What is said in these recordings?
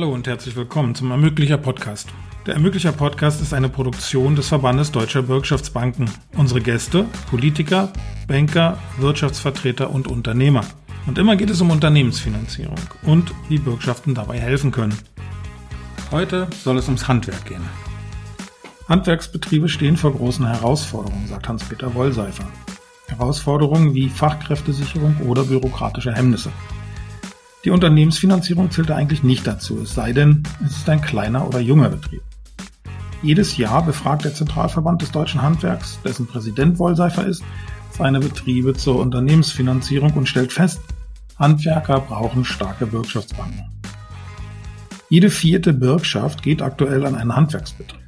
Hallo und herzlich willkommen zum Ermöglicher Podcast. Der Ermöglicher Podcast ist eine Produktion des Verbandes Deutscher Bürgschaftsbanken. Unsere Gäste, Politiker, Banker, Wirtschaftsvertreter und Unternehmer. Und immer geht es um Unternehmensfinanzierung und wie Bürgschaften dabei helfen können. Heute soll es ums Handwerk gehen. Handwerksbetriebe stehen vor großen Herausforderungen, sagt Hans-Peter Wollseifer. Herausforderungen wie Fachkräftesicherung oder bürokratische Hemmnisse. Die Unternehmensfinanzierung zählt eigentlich nicht dazu, es sei denn, es ist ein kleiner oder junger Betrieb. Jedes Jahr befragt der Zentralverband des deutschen Handwerks, dessen Präsident Wollseifer ist, seine Betriebe zur Unternehmensfinanzierung und stellt fest, Handwerker brauchen starke Wirtschaftsbanken. Jede vierte Bürgschaft geht aktuell an einen Handwerksbetrieb.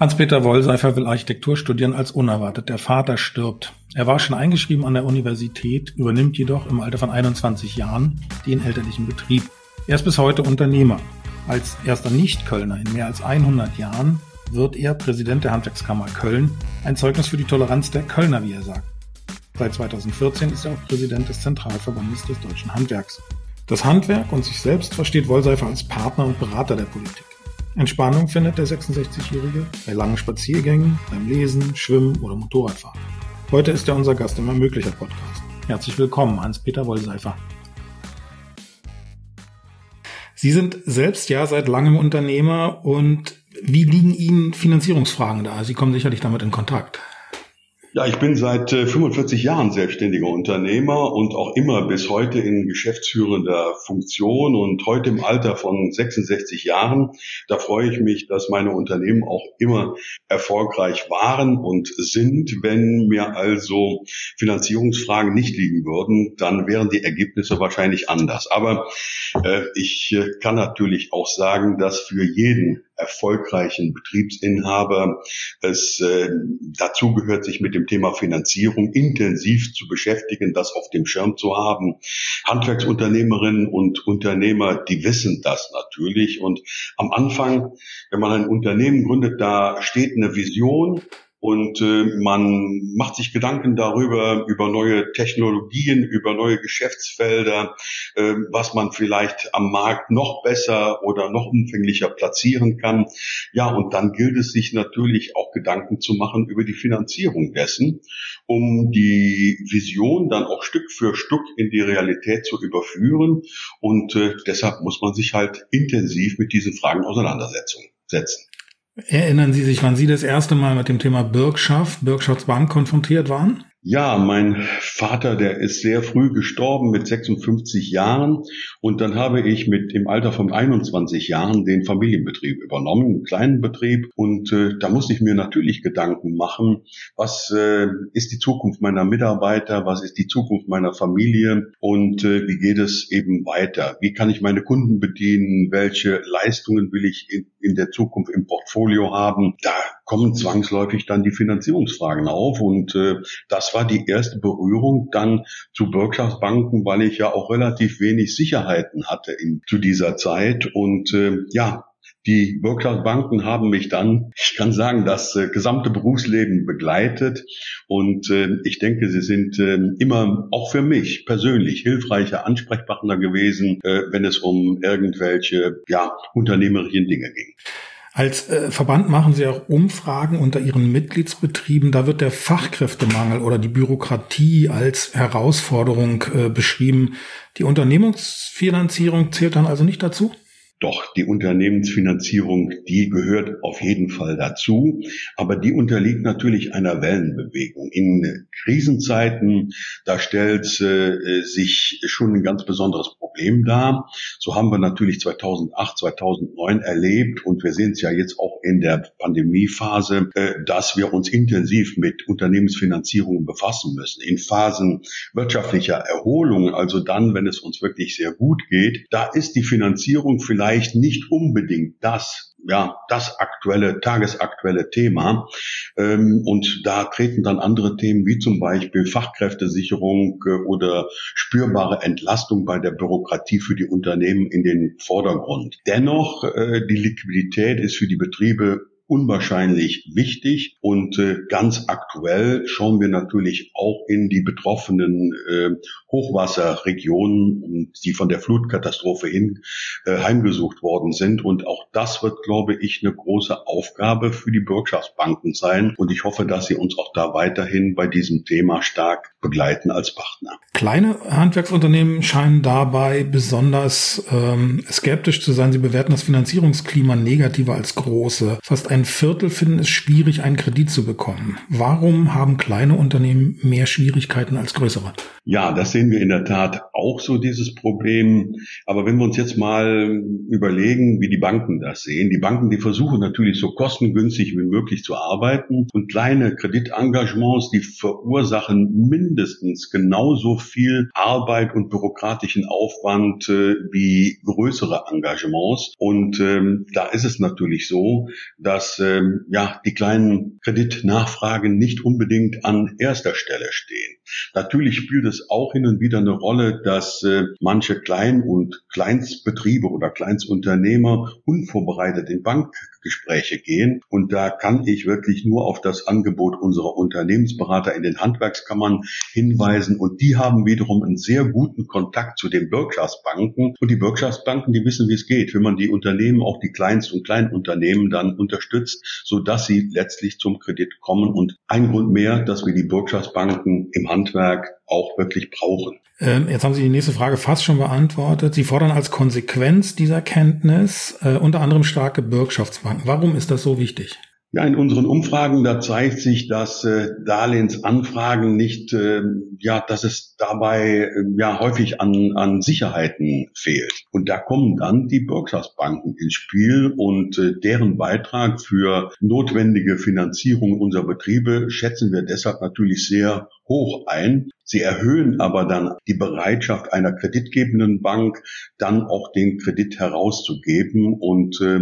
Hans-Peter Wollseifer will Architektur studieren als unerwartet. Der Vater stirbt. Er war schon eingeschrieben an der Universität, übernimmt jedoch im Alter von 21 Jahren den elterlichen Betrieb. Er ist bis heute Unternehmer. Als erster Nicht-Kölner in mehr als 100 Jahren wird er Präsident der Handwerkskammer Köln, ein Zeugnis für die Toleranz der Kölner, wie er sagt. Seit 2014 ist er auch Präsident des Zentralverbandes des deutschen Handwerks. Das Handwerk und sich selbst versteht Wollseifer als Partner und Berater der Politik. Entspannung findet der 66-Jährige bei langen Spaziergängen, beim Lesen, Schwimmen oder Motorradfahren. Heute ist er unser Gast im Ermöglicher Podcast. Herzlich willkommen, Hans-Peter Wollseifer. Sie sind selbst ja seit langem Unternehmer und wie liegen Ihnen Finanzierungsfragen da? Sie kommen sicherlich damit in Kontakt. Ja, ich bin seit 45 äh, Jahren selbstständiger Unternehmer und auch immer bis heute in geschäftsführender Funktion und heute im Alter von 66 Jahren. Da freue ich mich, dass meine Unternehmen auch immer erfolgreich waren und sind. Wenn mir also Finanzierungsfragen nicht liegen würden, dann wären die Ergebnisse wahrscheinlich anders. Aber äh, ich äh, kann natürlich auch sagen, dass für jeden erfolgreichen Betriebsinhaber es äh, dazu gehört, sich mit dem Thema Finanzierung intensiv zu beschäftigen, das auf dem Schirm zu haben. Handwerksunternehmerinnen und Unternehmer, die wissen das natürlich. Und am Anfang, wenn man ein Unternehmen gründet, da steht eine Vision und äh, man macht sich Gedanken darüber, über neue Technologien, über neue Geschäftsfelder, äh, was man vielleicht am Markt noch besser oder noch umfänglicher platzieren kann. Ja, und dann gilt es sich natürlich auch Gedanken zu machen über die Finanzierung dessen, um die Vision dann auch Stück für Stück in die Realität zu überführen. Und äh, deshalb muss man sich halt intensiv mit diesen Fragen auseinandersetzen. Erinnern Sie sich, wann Sie das erste Mal mit dem Thema Bürgschaft, Bürgschaftsbank konfrontiert waren? Ja, mein Vater, der ist sehr früh gestorben mit 56 Jahren und dann habe ich mit im Alter von 21 Jahren den Familienbetrieb übernommen, einen kleinen Betrieb und äh, da musste ich mir natürlich Gedanken machen, was äh, ist die Zukunft meiner Mitarbeiter, was ist die Zukunft meiner Familie und äh, wie geht es eben weiter? Wie kann ich meine Kunden bedienen? Welche Leistungen will ich in, in der Zukunft im Portfolio haben? Da kommen zwangsläufig dann die Finanzierungsfragen auf und äh, das war die erste Berührung dann zu Bürgschaftsbanken, weil ich ja auch relativ wenig Sicherheiten hatte in, zu dieser Zeit. Und äh, ja, die Bürgschaftsbanken haben mich dann, ich kann sagen, das äh, gesamte Berufsleben begleitet. Und äh, ich denke, sie sind äh, immer auch für mich persönlich hilfreiche Ansprechpartner gewesen, äh, wenn es um irgendwelche ja, unternehmerischen Dinge ging. Als äh, Verband machen Sie auch Umfragen unter Ihren Mitgliedsbetrieben. Da wird der Fachkräftemangel oder die Bürokratie als Herausforderung äh, beschrieben. Die Unternehmensfinanzierung zählt dann also nicht dazu? Doch, die Unternehmensfinanzierung, die gehört auf jeden Fall dazu, aber die unterliegt natürlich einer Wellenbewegung. In Krisenzeiten, da stellt äh, sich schon ein ganz besonderes Problem dar. So haben wir natürlich 2008, 2009 erlebt und wir sehen es ja jetzt auch in der Pandemiephase, äh, dass wir uns intensiv mit Unternehmensfinanzierungen befassen müssen. In Phasen wirtschaftlicher Erholung, also dann, wenn es uns wirklich sehr gut geht, da ist die Finanzierung vielleicht nicht unbedingt das ja, das aktuelle, tagesaktuelle Thema. Ähm, und da treten dann andere Themen wie zum Beispiel Fachkräftesicherung äh, oder spürbare Entlastung bei der Bürokratie für die Unternehmen in den Vordergrund. Dennoch, äh, die Liquidität ist für die Betriebe unwahrscheinlich wichtig und äh, ganz aktuell schauen wir natürlich auch in die betroffenen äh, Hochwasserregionen, die von der Flutkatastrophe hin äh, heimgesucht worden sind. Und auch das wird, glaube ich, eine große Aufgabe für die Bürgschaftsbanken sein. Und ich hoffe, dass sie uns auch da weiterhin bei diesem Thema stark begleiten als Partner. Kleine Handwerksunternehmen scheinen dabei besonders ähm, skeptisch zu sein. Sie bewerten das Finanzierungsklima negativer als große. Fast ein Viertel finden es schwierig, einen Kredit zu bekommen. Warum haben kleine Unternehmen mehr Schwierigkeiten als größere? Ja, das sehen wir in der Tat auch so, dieses Problem. Aber wenn wir uns jetzt mal überlegen, wie die Banken das sehen. Die Banken, die versuchen natürlich so kostengünstig wie möglich zu arbeiten und kleine Kreditengagements, die verursachen mindestens genauso viel Arbeit und bürokratischen Aufwand äh, wie größere Engagements. Und ähm, da ist es natürlich so, dass ähm, ja die kleinen Kreditnachfragen nicht unbedingt an erster Stelle stehen. Natürlich spielt es auch hin und wieder eine Rolle, dass äh, manche Klein- und Kleinstbetriebe oder Kleinstunternehmer unvorbereitet in Bankgespräche gehen. Und da kann ich wirklich nur auf das Angebot unserer Unternehmensberater in den Handwerkskammern hinweisen. Und die haben wiederum einen sehr guten Kontakt zu den Bürgschaftsbanken. Und die Bürgschaftsbanken, die wissen, wie es geht, wenn man die Unternehmen, auch die Kleinst- und Kleinunternehmen dann unterstützt, so dass sie letztlich zum Kredit kommen. Und ein Grund mehr, dass wir die Bürgschaftsbanken im Handwerk auch wirklich brauchen. Ähm, jetzt haben Sie die nächste Frage fast schon beantwortet. Sie fordern als Konsequenz dieser Kenntnis äh, unter anderem starke Bürgschaftsbanken. Warum ist das so wichtig? Ja, in unseren Umfragen, da zeigt sich, dass äh, Darlehensanfragen nicht, äh, ja, dass es dabei äh, ja häufig an, an Sicherheiten fehlt. Und da kommen dann die Bürgschaftsbanken ins Spiel und äh, deren Beitrag für notwendige Finanzierung unserer Betriebe schätzen wir deshalb natürlich sehr hoch ein. Sie erhöhen aber dann die Bereitschaft einer kreditgebenden Bank, dann auch den Kredit herauszugeben. Und äh,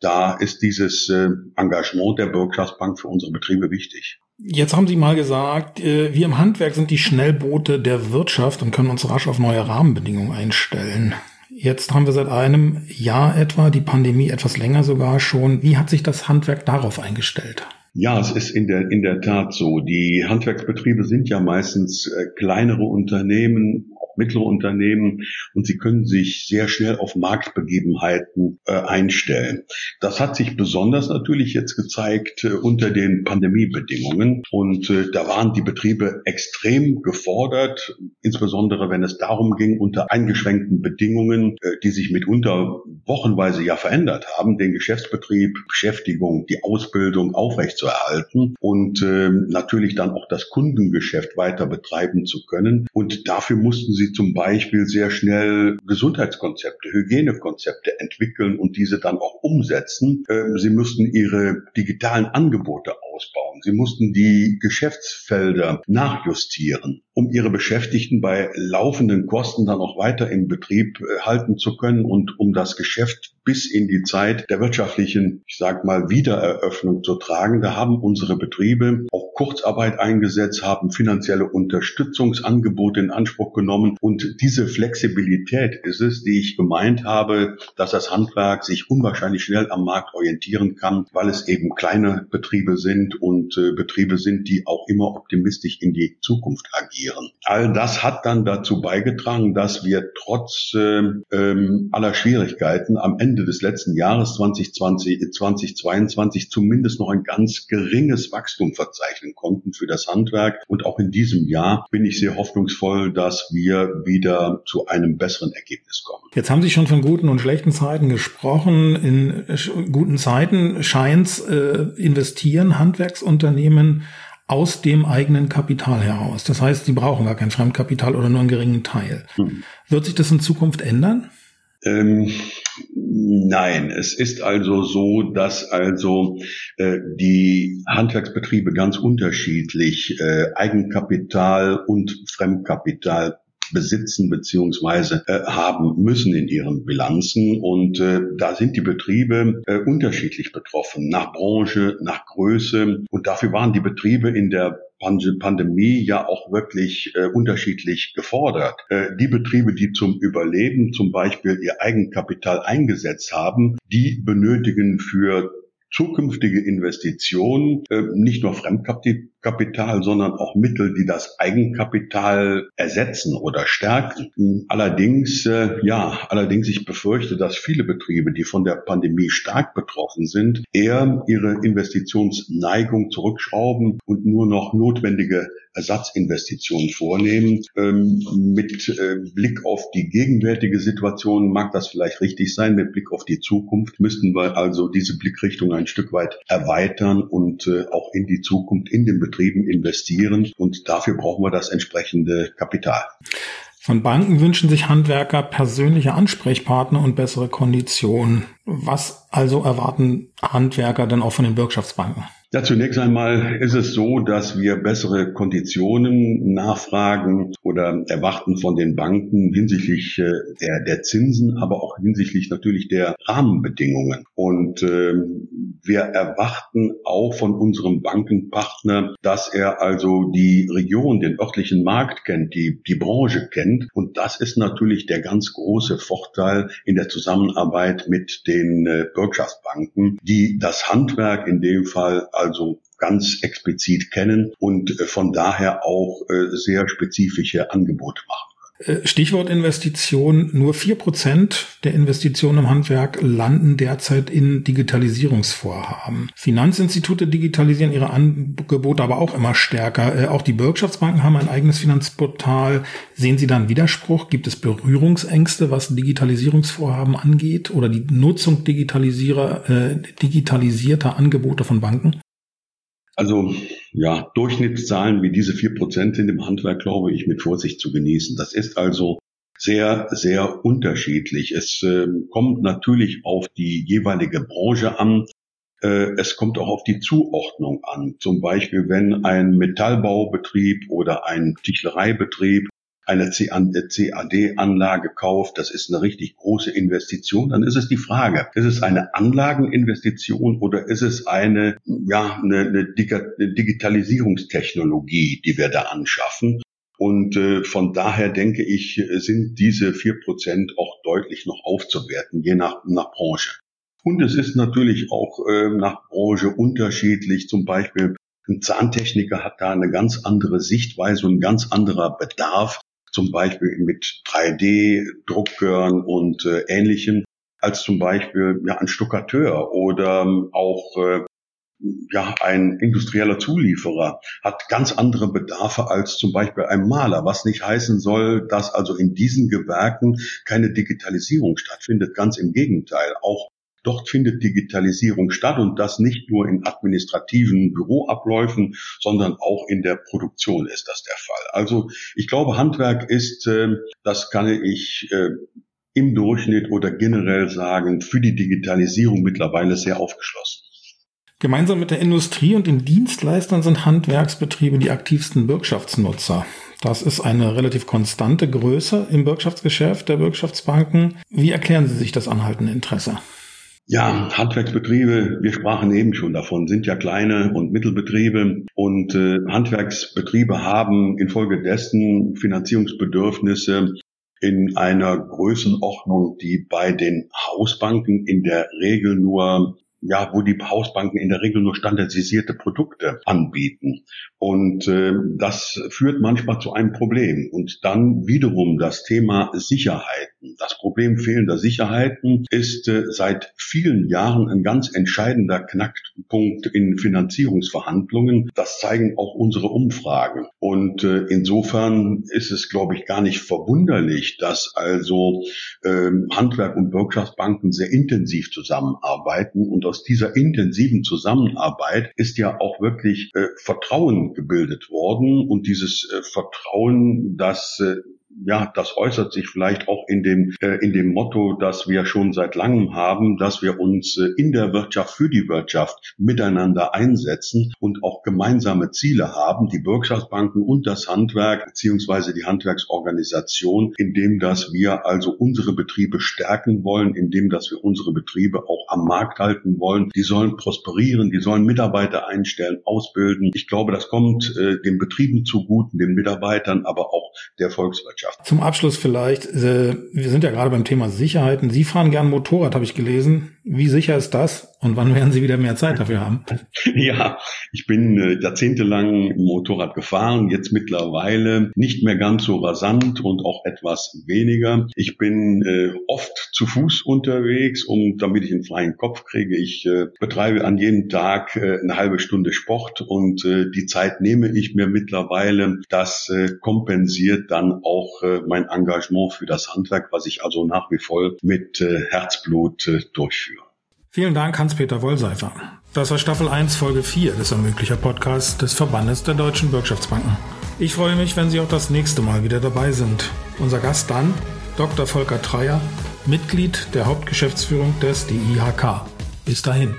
da ist dieses äh, Engagement der Bürgschaftsbank für unsere Betriebe wichtig. Jetzt haben Sie mal gesagt, äh, wir im Handwerk sind die Schnellboote der Wirtschaft und können uns rasch auf neue Rahmenbedingungen einstellen. Jetzt haben wir seit einem Jahr etwa, die Pandemie etwas länger sogar schon. Wie hat sich das Handwerk darauf eingestellt? Ja, es ist in der, in der Tat so. Die Handwerksbetriebe sind ja meistens äh, kleinere Unternehmen, mittlere Unternehmen und sie können sich sehr schnell auf Marktbegebenheiten äh, einstellen. Das hat sich besonders natürlich jetzt gezeigt äh, unter den Pandemiebedingungen und äh, da waren die Betriebe extrem gefordert, insbesondere wenn es darum ging, unter eingeschränkten Bedingungen, äh, die sich mitunter wochenweise ja verändert haben, den Geschäftsbetrieb, Beschäftigung, die Ausbildung aufrechtzuerhalten und äh, natürlich dann auch das Kundengeschäft weiter betreiben zu können. Und dafür mussten sie zum Beispiel sehr schnell Gesundheitskonzepte, Hygienekonzepte entwickeln und diese dann auch umsetzen. Ähm, sie müssten ihre digitalen Angebote ausbauen. Sie mussten die Geschäftsfelder nachjustieren, um ihre Beschäftigten bei laufenden Kosten dann auch weiter im Betrieb äh, halten zu können und um das Geschäft bis in die Zeit der wirtschaftlichen, ich sag mal, Wiedereröffnung zu tragen. Da haben unsere Betriebe Kurzarbeit eingesetzt, haben finanzielle Unterstützungsangebote in Anspruch genommen und diese Flexibilität ist es, die ich gemeint habe, dass das Handwerk sich unwahrscheinlich schnell am Markt orientieren kann, weil es eben kleine Betriebe sind und äh, Betriebe sind, die auch immer optimistisch in die Zukunft agieren. All das hat dann dazu beigetragen, dass wir trotz äh, aller Schwierigkeiten am Ende des letzten Jahres 2020, 2022 zumindest noch ein ganz geringes Wachstum verzeichnen konnten für das Handwerk. Und auch in diesem Jahr bin ich sehr hoffnungsvoll, dass wir wieder zu einem besseren Ergebnis kommen. Jetzt haben Sie schon von guten und schlechten Zeiten gesprochen. In guten Zeiten scheint äh, investieren Handwerksunternehmen aus dem eigenen Kapital heraus. Das heißt, sie brauchen gar kein Fremdkapital oder nur einen geringen Teil. Hm. Wird sich das in Zukunft ändern? Ähm, nein, es ist also so, dass also äh, die Handwerksbetriebe ganz unterschiedlich äh, Eigenkapital und Fremdkapital besitzen beziehungsweise äh, haben müssen in ihren Bilanzen. Und äh, da sind die Betriebe äh, unterschiedlich betroffen, nach Branche, nach Größe. Und dafür waren die Betriebe in der Pandemie ja auch wirklich äh, unterschiedlich gefordert. Äh, die Betriebe, die zum Überleben zum Beispiel ihr Eigenkapital eingesetzt haben, die benötigen für zukünftige Investitionen, äh, nicht nur Fremdkapital, sondern auch Mittel, die das Eigenkapital ersetzen oder stärken. Allerdings, äh, ja, allerdings ich befürchte, dass viele Betriebe, die von der Pandemie stark betroffen sind, eher ihre Investitionsneigung zurückschrauben und nur noch notwendige Ersatzinvestitionen vornehmen. Ähm, mit äh, Blick auf die gegenwärtige Situation mag das vielleicht richtig sein. Mit Blick auf die Zukunft müssten wir also diese Blickrichtung ein Stück weit erweitern und äh, auch in die Zukunft in den Betrieben investieren. Und dafür brauchen wir das entsprechende Kapital. Von Banken wünschen sich Handwerker persönliche Ansprechpartner und bessere Konditionen. Was also erwarten Handwerker denn auch von den Bürgschaftsbanken? Ja, zunächst einmal ist es so, dass wir bessere Konditionen nachfragen oder erwarten von den Banken hinsichtlich äh, der, der Zinsen, aber auch hinsichtlich natürlich der Rahmenbedingungen. Und äh, wir erwarten auch von unserem Bankenpartner, dass er also die Region, den örtlichen Markt kennt, die, die Branche kennt. Und das ist natürlich der ganz große Vorteil in der Zusammenarbeit mit den äh, Bürgschaftsbanken, die das Handwerk in dem Fall also ganz explizit kennen und äh, von daher auch äh, sehr spezifische Angebote machen. Äh, Stichwort Investition. Nur vier Prozent der Investitionen im Handwerk landen derzeit in Digitalisierungsvorhaben. Finanzinstitute digitalisieren ihre Angebote aber auch immer stärker. Auch die Bürgschaftsbanken haben ein eigenes Finanzportal. Sehen Sie da einen Widerspruch? Gibt es Berührungsängste, was Digitalisierungsvorhaben angeht oder die Nutzung digitalisierer, äh, digitalisierter Angebote von Banken? Also ja, Durchschnittszahlen wie diese vier Prozent sind im Handwerk, glaube ich, mit Vorsicht zu genießen. Das ist also sehr, sehr unterschiedlich. Es äh, kommt natürlich auf die jeweilige Branche an. Äh, es kommt auch auf die Zuordnung an. Zum Beispiel, wenn ein Metallbaubetrieb oder ein Tischlereibetrieb eine CAD-Anlage kauft, das ist eine richtig große Investition, dann ist es die Frage, ist es eine Anlageninvestition oder ist es eine, ja, eine, eine Digitalisierungstechnologie, die wir da anschaffen? Und äh, von daher denke ich, sind diese vier Prozent auch deutlich noch aufzuwerten, je nach, nach Branche. Und es ist natürlich auch äh, nach Branche unterschiedlich. Zum Beispiel ein Zahntechniker hat da eine ganz andere Sichtweise und ein ganz anderer Bedarf zum Beispiel mit 3D-Druckern und äh, Ähnlichem, als zum Beispiel ja, ein Stuckateur oder ähm, auch äh, ja, ein industrieller Zulieferer hat ganz andere Bedarfe als zum Beispiel ein Maler, was nicht heißen soll, dass also in diesen Gewerken keine Digitalisierung stattfindet. Ganz im Gegenteil. Auch Dort findet Digitalisierung statt und das nicht nur in administrativen Büroabläufen, sondern auch in der Produktion ist das der Fall. Also ich glaube, Handwerk ist, äh, das kann ich äh, im Durchschnitt oder generell sagen, für die Digitalisierung mittlerweile sehr aufgeschlossen. Gemeinsam mit der Industrie und den Dienstleistern sind Handwerksbetriebe die aktivsten Bürgschaftsnutzer. Das ist eine relativ konstante Größe im Bürgschaftsgeschäft der Bürgschaftsbanken. Wie erklären Sie sich das anhaltende Interesse? Ja, Handwerksbetriebe, wir sprachen eben schon davon, sind ja kleine und Mittelbetriebe und äh, Handwerksbetriebe haben infolgedessen Finanzierungsbedürfnisse in einer Größenordnung, die bei den Hausbanken in der Regel nur ja, wo die Hausbanken in der Regel nur standardisierte Produkte anbieten. Und äh, das führt manchmal zu einem Problem. Und dann wiederum das Thema Sicherheiten. Das Problem fehlender Sicherheiten ist äh, seit vielen Jahren ein ganz entscheidender Knackpunkt in Finanzierungsverhandlungen. Das zeigen auch unsere Umfragen. Und äh, insofern ist es, glaube ich, gar nicht verwunderlich, dass also äh, Handwerk und Wirtschaftsbanken sehr intensiv zusammenarbeiten. Und aus dieser intensiven Zusammenarbeit ist ja auch wirklich äh, Vertrauen gebildet worden und dieses äh, Vertrauen, das äh, ja, das äußert sich vielleicht auch in dem, äh, in dem Motto, das wir schon seit langem haben, dass wir uns äh, in der Wirtschaft für die Wirtschaft miteinander einsetzen und auch gemeinsame Ziele haben, die Bürgschaftsbanken und das Handwerk beziehungsweise die Handwerksorganisation, indem dass wir also unsere Betriebe stärken wollen, indem dass wir unsere Betriebe auch am Markt halten wollen. Die sollen prosperieren, die sollen Mitarbeiter einstellen, ausbilden. Ich glaube, das kommt äh, den Betrieben zugute, den Mitarbeitern, aber auch der Volkswirtschaft. Gesellschaft. Zum Abschluss vielleicht, äh, wir sind ja gerade beim Thema Sicherheiten. Sie fahren gern Motorrad, habe ich gelesen. Wie sicher ist das? Und wann werden Sie wieder mehr Zeit dafür haben? Ja, ich bin äh, jahrzehntelang Motorrad gefahren, jetzt mittlerweile nicht mehr ganz so rasant und auch etwas weniger. Ich bin äh, oft zu Fuß unterwegs und damit ich einen freien Kopf kriege, ich äh, betreibe an jedem Tag äh, eine halbe Stunde Sport und äh, die Zeit nehme ich mir mittlerweile. Das äh, kompensiert dann auch äh, mein Engagement für das Handwerk, was ich also nach wie vor mit äh, Herzblut äh, durchführe. Vielen Dank, Hans-Peter Wollseifer. Das war Staffel 1, Folge 4 des Ermöglicher Podcasts des Verbandes der Deutschen Bürgschaftsbanken. Ich freue mich, wenn Sie auch das nächste Mal wieder dabei sind. Unser Gast dann Dr. Volker Treyer, Mitglied der Hauptgeschäftsführung des DIHK. Bis dahin.